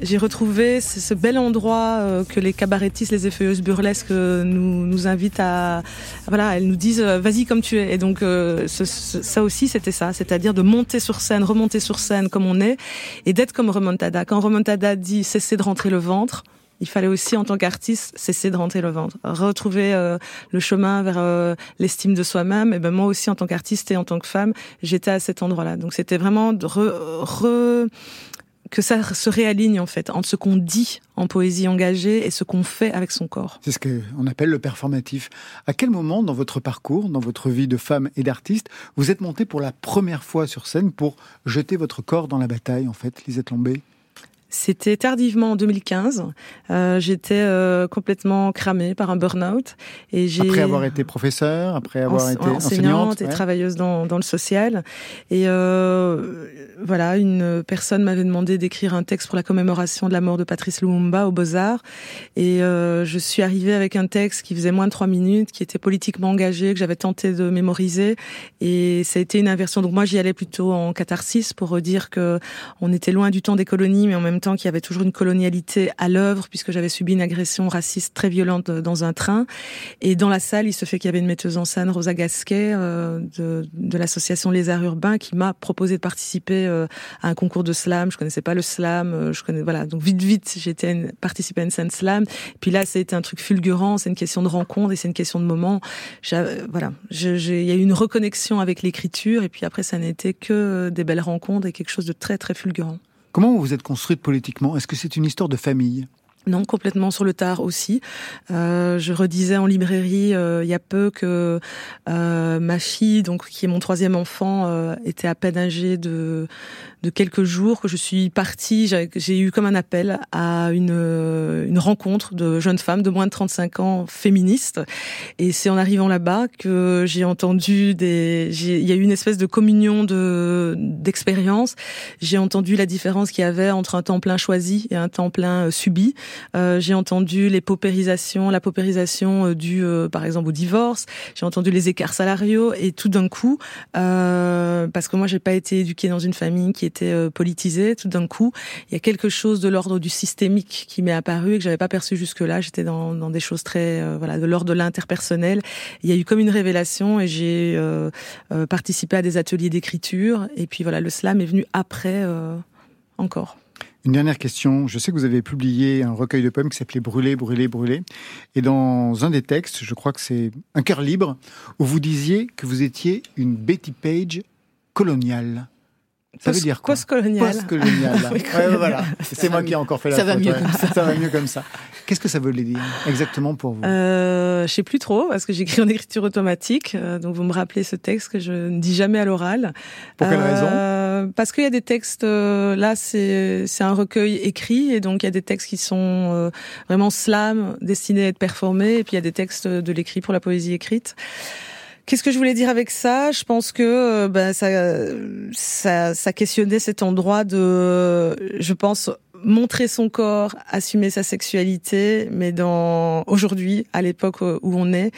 j'ai retrouvé ce, ce, bel endroit que les cabarettistes, les effeuilleuses burlesques nous, nous invitent à, voilà, elles nous disent vas-y comme tu es. Et donc ce, ça aussi c'était ça, c'est-à-dire de monter sur scène, remonter sur scène comme on est, et d'être comme Remontada. Quand Remontada dit cesser de rentrer le ventre, il fallait aussi en tant qu'artiste cesser de rentrer le ventre, retrouver euh, le chemin vers euh, l'estime de soi-même. Et ben moi aussi en tant qu'artiste et en tant que femme, j'étais à cet endroit-là. Donc c'était vraiment de re, que ça se réaligne en fait entre ce qu'on dit en poésie engagée et ce qu'on fait avec son corps. C'est ce qu'on appelle le performatif. À quel moment dans votre parcours, dans votre vie de femme et d'artiste, vous êtes montée pour la première fois sur scène pour jeter votre corps dans la bataille en fait, Lisette Lombé? C'était tardivement en 2015. Euh, J'étais euh, complètement cramée par un burn-out. Après avoir été professeur, après avoir été enseignante, enseignante et travailleuse dans, dans, le social. Et euh, voilà, une personne m'avait demandé d'écrire un texte pour la commémoration de la mort de Patrice Lumumba aux Beaux-Arts. Et je suis arrivée avec un texte qui faisait moins de trois minutes, qui était politiquement engagé, que j'avais tenté de mémoriser. Et ça a été une inversion. Donc moi, j'y allais plutôt en catharsis pour redire que on était loin du temps des colonies, mais en même temps qu'il y avait toujours une colonialité à l'œuvre, puisque j'avais subi une agression raciste très violente dans un train. Et dans la salle, il se fait qu'il y avait une metteuse en scène, Rosa Gasquet, euh, de, l'association Les Arts Urbains, qui m'a proposé de participer euh, à un concours de slam. Je connaissais pas le slam, euh, je connais voilà. Donc vite, vite, j'étais participé à une scène slam. Puis là, c'était un truc fulgurant. C'est une question de rencontre et c'est une question de moment. Voilà, il y a eu une reconnexion avec l'écriture. Et puis après, ça n'était que des belles rencontres et quelque chose de très très fulgurant. Comment vous êtes construite politiquement? Est-ce que c'est une histoire de famille? Non, complètement sur le tard aussi. Euh, je redisais en librairie euh, il y a peu que euh, ma fille, donc qui est mon troisième enfant, euh, était à peine âgée de de quelques jours que je suis partie. J'ai eu comme un appel à une une rencontre de jeunes femmes de moins de 35 ans féministes. Et c'est en arrivant là-bas que j'ai entendu des. Il y a eu une espèce de communion de d'expérience. J'ai entendu la différence qu'il y avait entre un temps plein choisi et un temps plein subi. Euh, j'ai entendu les paupérisations, la paupérisation euh, due, euh, par exemple, au divorce. J'ai entendu les écarts salariaux et tout d'un coup, parce que moi, j'ai pas été éduquée dans une famille qui était politisée. Tout d'un coup, il y a quelque chose de l'ordre du systémique qui m'est apparu et que j'avais pas perçu jusque-là. J'étais dans, dans, des choses très, voilà, de l'ordre de l'interpersonnel. Il y a eu comme une révélation et j'ai participé à des ateliers d'écriture. Et puis voilà, le slam est venu après encore. Une dernière question. Je sais que vous avez publié un recueil de poèmes qui s'appelait Brûler, brûler, brûler. Et dans un des textes, je crois que c'est Un cœur libre, où vous disiez que vous étiez une Betty Page coloniale. Ça veut dire quoi Post-colonial. Post-colonial. ouais, voilà. C'est moi qui ai encore fait la ça Va mieux comme ça. ça va mieux comme ça. Qu'est-ce que ça veut dire exactement pour vous? Euh, Je sais plus trop parce que j'écris en écriture automatique. Euh, donc vous me rappelez ce texte que je ne dis jamais à l'oral. Pour quelle euh, raison Parce qu'il y a des textes. Euh, là, c'est c'est un recueil écrit et donc il y a des textes qui sont euh, vraiment slam destinés à être performés et puis il y a des textes de l'écrit pour la poésie écrite. Qu'est-ce que je voulais dire avec ça? Je pense que euh, ben, ça, ça, ça questionnait cet endroit de, je pense, montrer son corps, assumer sa sexualité, mais dans aujourd'hui, à l'époque où on est.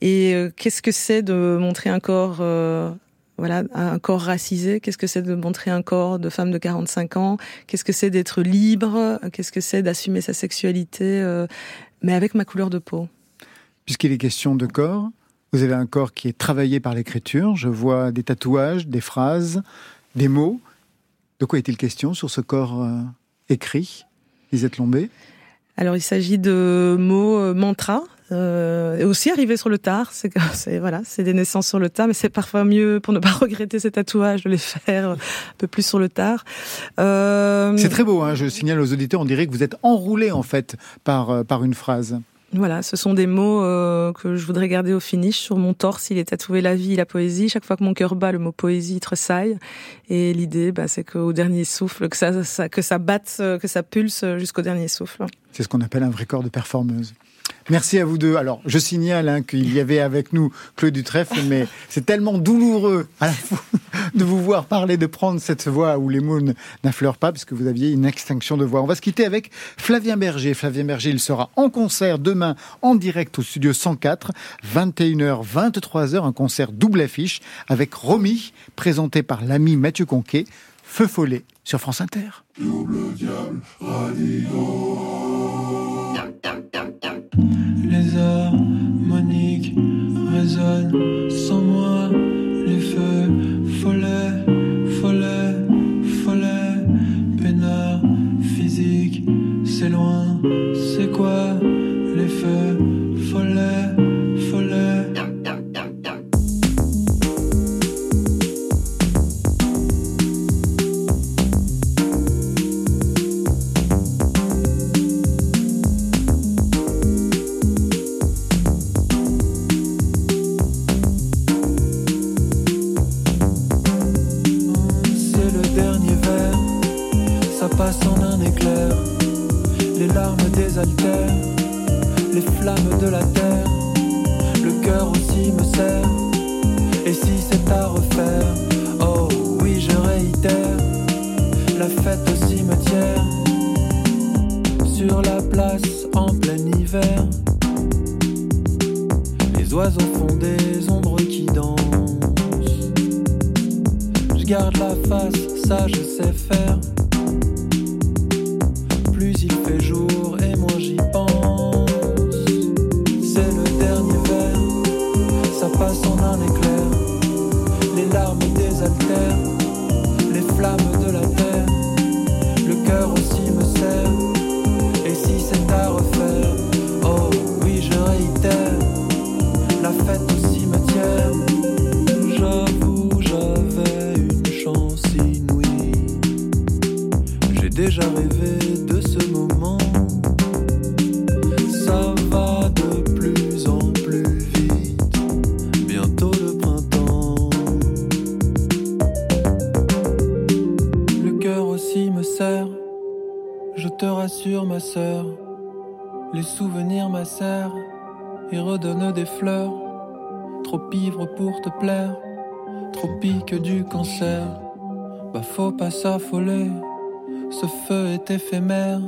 Et euh, qu'est-ce que c'est de montrer un corps euh, voilà, un corps racisé, qu'est-ce que c'est de montrer un corps de femme de 45 ans, qu'est-ce que c'est d'être libre, qu'est-ce que c'est d'assumer sa sexualité, mais avec ma couleur de peau? Puisqu'il est question de corps, vous avez un corps qui est travaillé par l'écriture. Je vois des tatouages, des phrases, des mots. De quoi est-il question sur ce corps euh, écrit, Lisette Lombé? Alors, il s'agit de mots euh, mantra. Euh, et aussi arriver sur le tard, c'est voilà, c'est des naissances sur le tard, mais c'est parfois mieux pour ne pas regretter ces tatouages de les faire un peu plus sur le tard. C'est très beau, hein, je signale aux auditeurs, on dirait que vous êtes enroulé en fait par par une phrase. Voilà, ce sont des mots euh, que je voudrais garder au finish. Sur mon torse, il est tatoué la vie, la poésie. Chaque fois que mon cœur bat, le mot poésie tressaille. Et l'idée, bah, c'est qu'au dernier souffle, que ça, que ça batte, que ça pulse jusqu'au dernier souffle. C'est ce qu'on appelle un vrai corps de performeuse. Merci à vous deux. Alors, je signale hein, qu'il y avait avec nous Claude Dutrèfle, mais c'est tellement douloureux à la fois de vous voir parler, de prendre cette voix où les mots n'affleurent pas, parce que vous aviez une extinction de voix. On va se quitter avec Flavien Berger. Flavien Berger, il sera en concert demain en direct au studio 104, 21h, 23h, un concert double affiche avec Romy, présenté par l'ami Mathieu Conquet, Feu Follet sur France Inter. Les harmoniques résonnent sans moi. Les feux follets, follets, follets. Peinard physique, c'est loin. C'est quoi les feux follets, follets? Serre. Je te rassure, ma sœur. Les souvenirs m'acèrent et redonnent des fleurs. Trop ivre pour te plaire, trop pique du cancer. Bah faut pas s'affoler, ce feu est éphémère.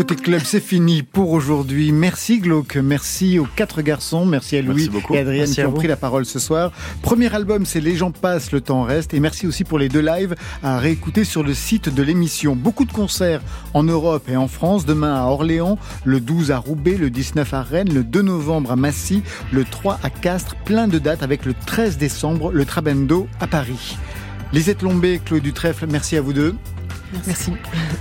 Côté club, c'est fini pour aujourd'hui. Merci Glauque, merci aux quatre garçons, merci à Louis Merci et Adrienne Merci qui ont pris la parole ce soir. Premier album, c'est Les gens passent, le temps reste. Et merci aussi pour les deux lives à réécouter sur le site de l'émission. Beaucoup de concerts en Europe et en France. Demain à Orléans, le 12 à Roubaix, le 19 à Rennes, le 2 novembre à Massy, le 3 à Castres. Plein de dates avec le 13 décembre, le Trabendo à Paris. Lisette Lombé, Claude Dutrèfle, merci à vous deux. Merci.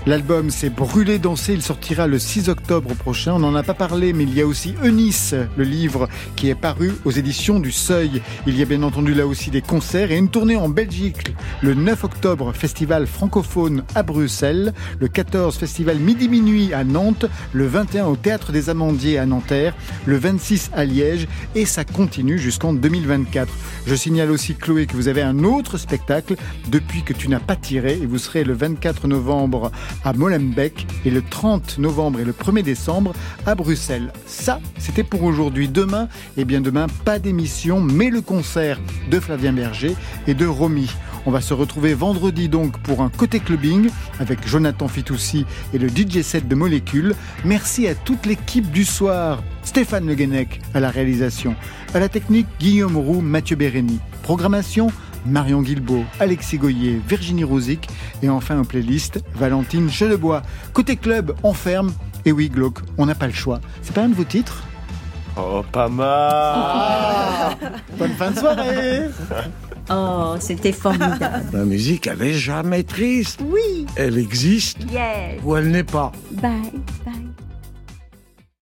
L'album c'est Brûler, danser, il sortira le 6 octobre prochain. On n'en a pas parlé, mais il y a aussi Eunice, le livre qui est paru aux éditions du Seuil. Il y a bien entendu là aussi des concerts et une tournée en Belgique. Le 9 octobre, festival francophone à Bruxelles. Le 14, festival Midi Minuit à Nantes. Le 21 au Théâtre des Amandiers à Nanterre. Le 26 à Liège. Et ça continue jusqu'en 2024. Je signale aussi, Chloé, que vous avez un autre spectacle depuis que tu n'as pas tiré et vous serez le 24 24 novembre à Molenbeek et le 30 novembre et le 1er décembre à Bruxelles. Ça, c'était pour aujourd'hui. Demain, eh bien demain, pas d'émission, mais le concert de Flavien Berger et de Romy. On va se retrouver vendredi donc pour un côté clubbing avec Jonathan Fitoussi et le DJ set de Molécules. Merci à toute l'équipe du soir. Stéphane Le Guenec à la réalisation. À la technique, Guillaume Roux, Mathieu Bérény. Programmation, Marion Guilbault, Alexis Goyer, Virginie Rosic et enfin en playlist, Valentine Chedebois. Côté club, on ferme. Et oui, Glauque, on n'a pas le choix. C'est pas un de vos titres? Oh, pas mal Bonne fin de soirée Oh, c'était formidable. La musique, elle est jamais triste. Oui. Elle existe Yes. ou elle n'est pas. Bye, bye.